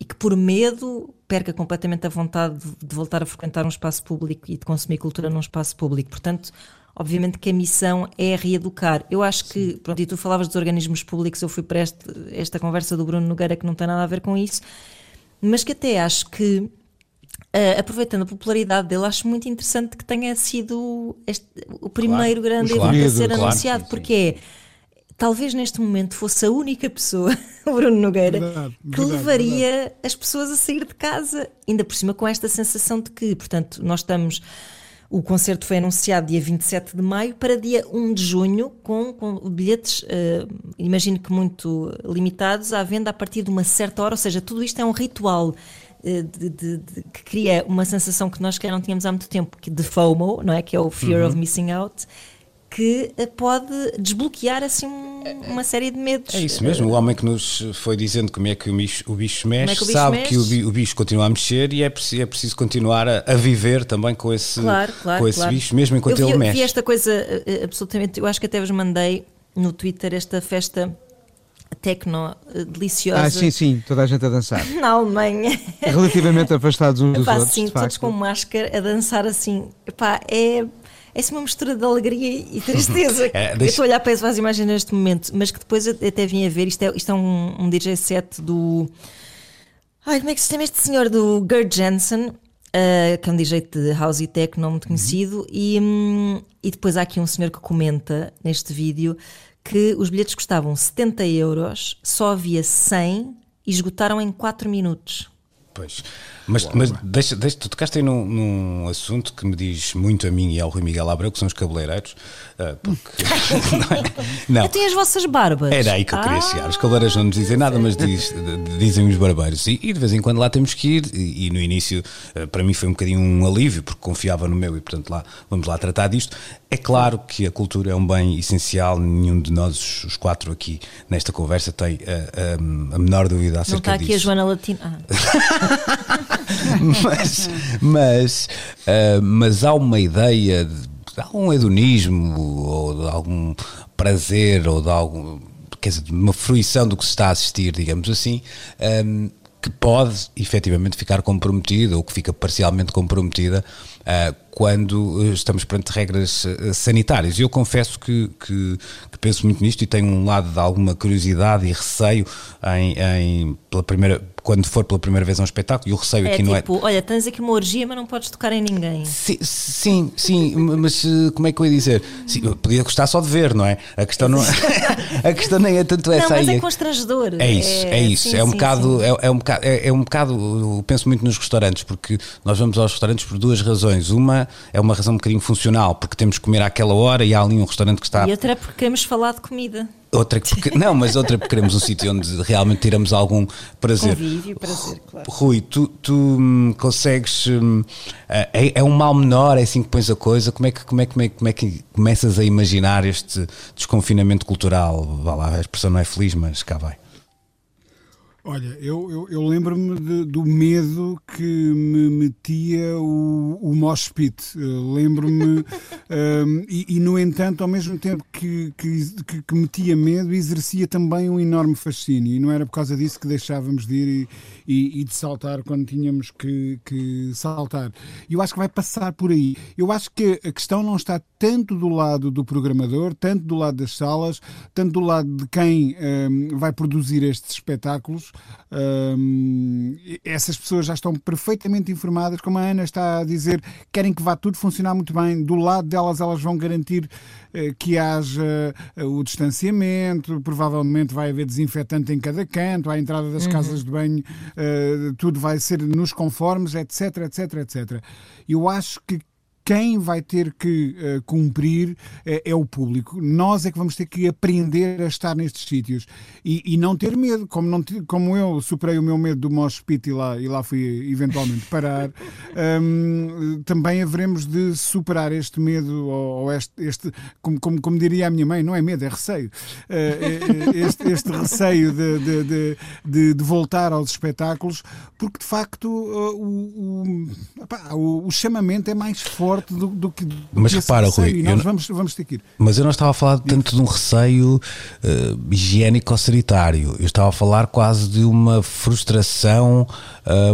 e que por medo perca completamente a vontade de, de voltar a frequentar um espaço público e de consumir cultura num espaço público. Portanto, obviamente que a missão é reeducar. Eu acho que, pronto, e tu falavas dos organismos públicos, eu fui para este, esta conversa do Bruno Nogueira que não tem nada a ver com isso, mas que até acho que Uh, aproveitando a popularidade dele, acho muito interessante que tenha sido este, o primeiro claro, grande evento a ser claro, anunciado, sim, porque é talvez neste momento fosse a única pessoa, o Bruno Nogueira, verdade, que verdade, levaria verdade. as pessoas a sair de casa, ainda por cima com esta sensação de que, portanto, nós estamos. O concerto foi anunciado dia 27 de maio para dia 1 de junho, com, com bilhetes, uh, imagino que muito limitados, à venda a partir de uma certa hora, ou seja, tudo isto é um ritual de, de, de, que cria uma sensação que nós que não tínhamos há muito tempo, de FOMO, não é? Que é o Fear uhum. of Missing Out, que eh, pode desbloquear assim uma série de medos. É isso mesmo, o homem que nos foi dizendo como é que o bicho, o bicho mexe, é que o bicho sabe mexe? que o, bicho continua a mexer e é preciso, é preciso continuar a, a viver também com esse, claro, claro, com esse claro. bicho, mesmo enquanto eu vi, ele mexe. Eu vi esta coisa eh, absolutamente, eu acho que até vos mandei no Twitter esta festa tecno eh, deliciosa. Ah, sim, sim, toda a gente a dançar. Na Alemanha. Relativamente afastados uns dos Epá, outros. Sim, todos com máscara a dançar assim. Epá, é. É uma mistura de alegria e tristeza. é, deixa... Eu estou a olhar para as imagens neste momento, mas que depois até vim a ver. Isto é, isto é um, um DJ set do. Ai, como é que se chama este senhor? Do Gerd Jensen, uh, que é um DJ de house e techno muito conhecido. Uhum. E, um, e depois há aqui um senhor que comenta neste vídeo que os bilhetes custavam 70 euros, só havia 100 e esgotaram em 4 minutos. Pois. Mas, mas deixa, deixa, tu tocaste aí num, num, assunto que me diz muito a mim e ao Rui Miguel Abreu, que são os cabeleireiros. Uh, porque, não, é? não. Até as vossas barbas. Era aí que eu queria ah, chegar. Os cabeleireiros não nos dizem nada, mas diz, dizem os barbeiros. E, e, de vez em quando lá temos que ir. E, e no início, uh, para mim, foi um bocadinho um alívio, porque confiava no meu e, portanto, lá vamos lá tratar disto. É claro que a cultura é um bem essencial, nenhum de nós, os quatro aqui nesta conversa, tem uh, a menor dúvida acerca disso. Não está aqui disso. a Joana Latina. Ah. mas mas, uh, mas há uma ideia de algum hedonismo ou de algum prazer ou de algum quer dizer, de uma fruição do que se está a assistir, digamos assim, um, que pode efetivamente ficar comprometida ou que fica parcialmente comprometida quando estamos perante regras sanitárias. Eu confesso que, que, que, penso muito nisto e tenho um lado de alguma curiosidade e receio em, em pela primeira quando for pela primeira vez a um espetáculo, e o receio é, aqui tipo, não é. Olha, tens aqui uma orgia, mas não podes tocar em ninguém. Sim, sim, sim mas eh, como é que eu ia dizer? Sim, podia gostar só de ver, não é? A questão, não, a questão nem é tanto essa não, mas aí. é constrangedor. É isso, é, é isso. Sim, é, um sim, bocado, é, é, um bocado, é, é um bocado. Eu penso muito nos restaurantes, porque nós vamos aos restaurantes por duas razões. Uma é uma razão um bocadinho funcional, porque temos que comer àquela hora e há ali um restaurante que está. E outra é porque queremos falar de comida. Outra porque, não, mas outra porque queremos um sítio onde realmente tiramos algum prazer. Convívio, prazer, claro. Rui, tu, tu hum, consegues. Hum, é, é, um mal menor, é assim que pões a coisa. Como é que, como é, como é, como é que começas a imaginar este desconfinamento cultural? Vá lá, a expressão não é feliz, mas cá vai. Olha, eu, eu, eu lembro-me do medo que me metia o, o mosh pit. Lembro-me, um, e, e, no entanto, ao mesmo tempo que, que, que, metia medo, exercia também um enorme fascínio. E não era por causa disso que deixávamos de ir e, e, e de saltar quando tínhamos que, que saltar. Eu acho que vai passar por aí. Eu acho que a questão não está tanto do lado do programador, tanto do lado das salas, tanto do lado de quem um, vai produzir estes espetáculos um, essas pessoas já estão perfeitamente informadas, como a Ana está a dizer, querem que vá tudo funcionar muito bem. Do lado delas, elas vão garantir uh, que haja uh, o distanciamento, provavelmente vai haver desinfetante em cada canto, à entrada das uhum. casas de banho, uh, tudo vai ser nos conformes, etc, etc, etc. Eu acho que quem vai ter que uh, cumprir uh, é o público. Nós é que vamos ter que aprender a estar nestes sítios e, e não ter medo, como, não, como eu superei o meu medo do mosh pit e lá, e lá fui eventualmente parar, um, também haveremos de superar este medo ou, ou este, este como, como, como, diria a minha mãe, não é medo, é receio. Uh, este, este, receio de, de, de, de, voltar aos espetáculos, porque de facto o, o, o, o chamamento é mais forte forte do, do que. Do mas que repara, Rui. nós vamos, vamos ter que ir. Mas eu não estava a falar tanto de um receio uh, higiênico ou sanitário. Eu estava a falar quase de uma frustração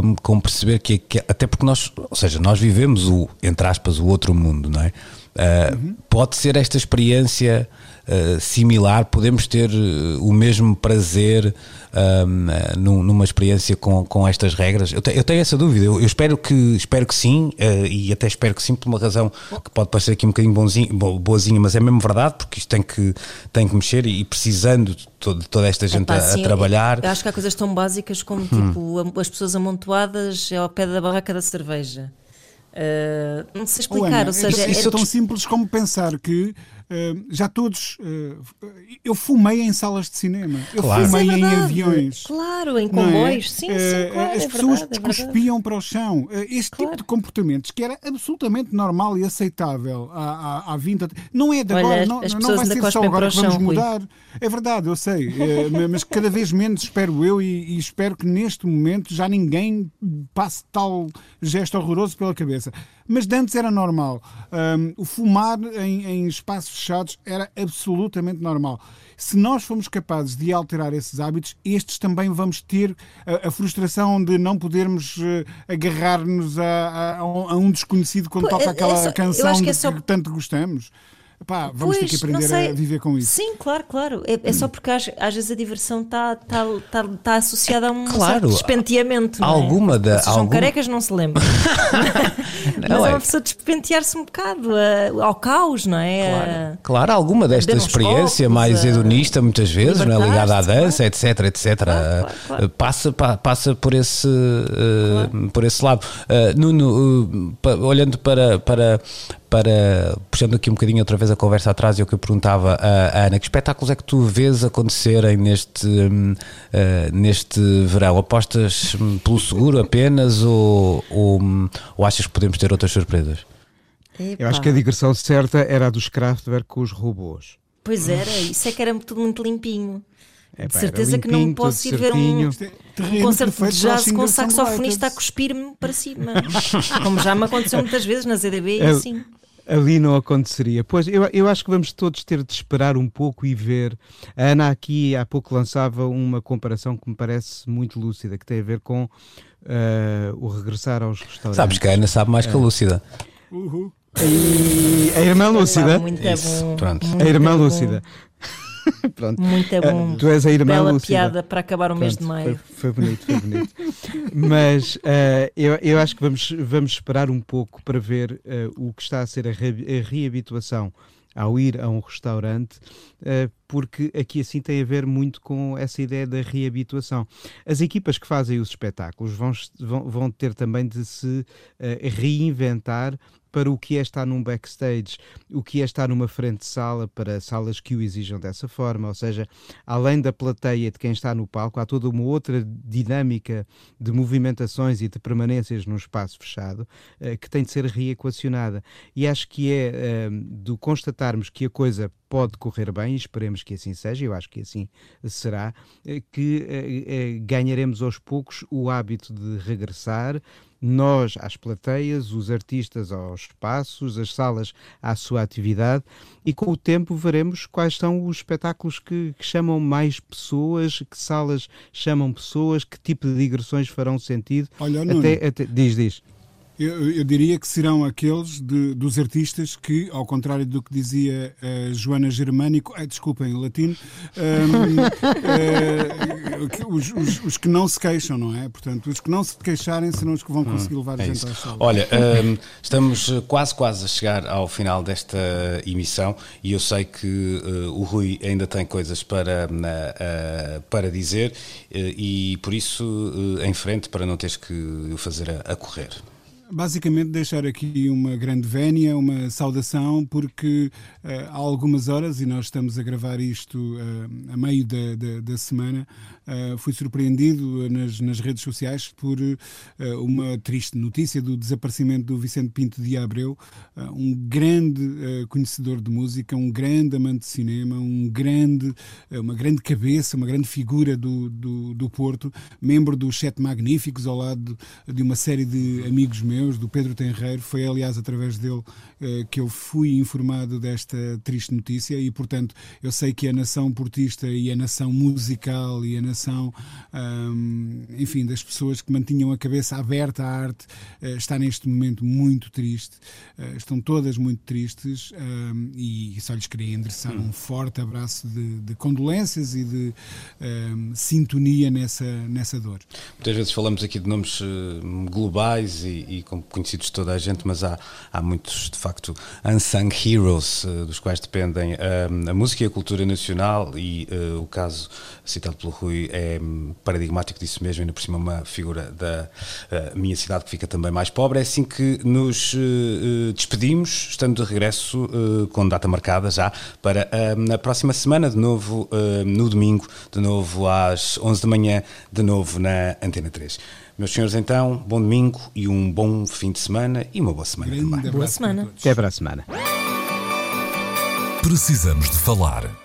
um, eh, com perceber que, que, Até porque nós. Ou seja, nós vivemos o, entre aspas, o outro mundo, não é? Uh, uhum. Pode ser esta experiência uh, similar, podemos ter uh, o mesmo prazer numa experiência com, com estas regras? Eu, te, eu tenho essa dúvida, eu, eu, espero, que, espero que sim, e até espero que sim, por uma razão que pode parecer aqui um bocadinho bonzinho, boazinha, mas é mesmo verdade, porque isto tem que, tem que mexer e, precisando de, todo, toda esta gente Epá, a, sim, a, trabalhar. Acho que há coisas tão básicas como hum. tipo, as pessoas amontoadas ao pé da barraca da cerveja. Uh, não sei explicar, Ana, ou seja, isso é, é tão simples como pensar que uh, já todos. Uh, eu fumei em salas de cinema, eu claro. fumei é em aviões. Claro, em é? comboios, é? sim, sim, claro. As é pessoas verdade, cuspiam para o chão. este claro. tipo de comportamentos que era absolutamente normal e aceitável há, há, há 20 Não é de agora, Olha, não, não vai ser só agora que vamos mudar. É verdade, eu sei, mas cada vez menos espero eu e, e espero que neste momento já ninguém passe tal gesto horroroso pela cabeça. Mas de antes era normal. Um, o fumar em, em espaços fechados era absolutamente normal. Se nós formos capazes de alterar esses hábitos, estes também vamos ter a, a frustração de não podermos uh, agarrar-nos a, a, a, um desconhecido quando Pô, toca é, aquela é canção que, é só... que tanto gostamos. Pá, vamos pois, ter que aprender a viver com isso. Sim, claro, claro. É, é só porque às, às, vezes a diversão está tá, tá, tá associada a um claro, despenteamento. Não é? alguma da. Vocês algum... carecas, não se lembram. Mas é uma pessoa despentear-se um bocado ao caos, não é? Claro, claro alguma desta experiência copos, mais hedonista, muitas vezes, não é? ligada à dança, etc, etc. Claro, claro, passa, passa por, esse, uh, por esse lado. Uh, Nuno, uh, olhando para, para, para, puxando aqui um bocadinho outra vez a conversa atrás, eu que eu perguntava a Ana, que espetáculos é que tu vês acontecerem neste, uh, neste verão? Apostas pelo seguro apenas ou, ou, ou, achas que podemos ter outras surpresas? Epa. Eu acho que a digressão certa era a dos Kraftwerk com os robôs. Pois era, isso é que era tudo muito limpinho. É, de certeza limpinho, que não posso ir ver um, um concerto de jazz com um saxofonista a cuspir-me para cima. Como já me aconteceu muitas vezes na ZDB e assim. Ali não aconteceria. Pois, eu, eu acho que vamos todos ter de esperar um pouco e ver. A Ana aqui há pouco lançava uma comparação que me parece muito lúcida, que tem a ver com uh, o regressar aos restaurantes. Sabes que a Ana sabe mais que a Lúcida. Uhul. E a irmã Lúcida. Muito Isso, bom, pronto. muito A irmã bom, Lúcida. Pronto. Muito bom. Uh, tu és a irmã Bela Lúcida. piada para acabar o mês de Pronto, maio. Foi, foi bonito, foi bonito. Mas uh, eu, eu acho que vamos, vamos esperar um pouco para ver uh, o que está a ser a, re, a reabituação ao ir a um restaurante, uh, porque aqui assim tem a ver muito com essa ideia da reabituação. As equipas que fazem os espetáculos vão, vão, vão ter também de se reinventar para o que é estar num backstage, o que é estar numa frente de sala para salas que o exijam dessa forma, ou seja, além da plateia de quem está no palco, há toda uma outra dinâmica de movimentações e de permanências num espaço fechado uh, que tem de ser reequacionada. E acho que é uh, do constatarmos que a coisa pode correr bem, esperemos que assim seja, eu acho que assim será, uh, que ganharemos aos poucos o hábito de regressar nós às plateias, os artistas aos espaços, as salas à sua atividade e com o tempo veremos quais são os espetáculos que, que, chamam mais pessoas, que salas chamam pessoas, que tipo de digressões farão sentido. Olha, até, até, diz, diz. Eu, eu, diria que serão aqueles de, dos artistas que, ao contrário do que dizia uh, Joana Germânico, ai, desculpem, em latino, um, uh, os, os, os, que não se queixam, não é? Portanto, os que não se queixarem serão os que vão conseguir levar é a gente ao sala. Olha, um, estamos quase, quase a chegar ao final desta emissão e eu sei que uh, o Rui ainda tem coisas para, para dizer e por isso, em frente, para não teres que o fazer a, a correr. Basicamente, deixar aqui uma grande vénia, uma saudação, porque uh, há algumas horas, e nós estamos a gravar isto uh, a meio da, da, da semana, uh, fui surpreendido nas, nas, redes sociais por uma triste notícia do desaparecimento do Vicente Pinto de Abreu, um grande conhecedor de música, um grande amante de cinema, um grande, uma grande cabeça, uma grande figura do, do, do Porto, membro dos Sete Magníficos, ao lado de uma série de amigos meus do Pedro Tenreiro. Foi, aliás, através dele eh, que eu fui informado desta triste notícia e, portanto, eu sei que a nação portista e a nação musical e a nação, enfim, das pessoas que mantinham a cabeça aberta à arte eh, está neste momento muito triste. Eh, estão todas muito tristes e só lhes queria endereçar um forte abraço de, de condolências e de sintonia nessa, nessa dor. Muitas vezes falamos aqui de nomes globais e, e conhecidos de toda a gente, mas há, há muitos, de facto, unsung heroes, uh, dos quais dependem uh, a música e a cultura nacional, e uh, o caso citado pelo Rui é um, paradigmático disso mesmo, ainda por cima uma figura da minha cidade que fica também mais pobre. É assim que nos despedimos, estando de regresso com data marcada já para a próxima semana, de novo no domingo, de novo às 11 da manhã, de novo na Antena 3. Meus senhores, então, bom domingo e um bom fim de semana e uma boa semana Grande também. Boa semana. Até para a semana. Precisamos de falar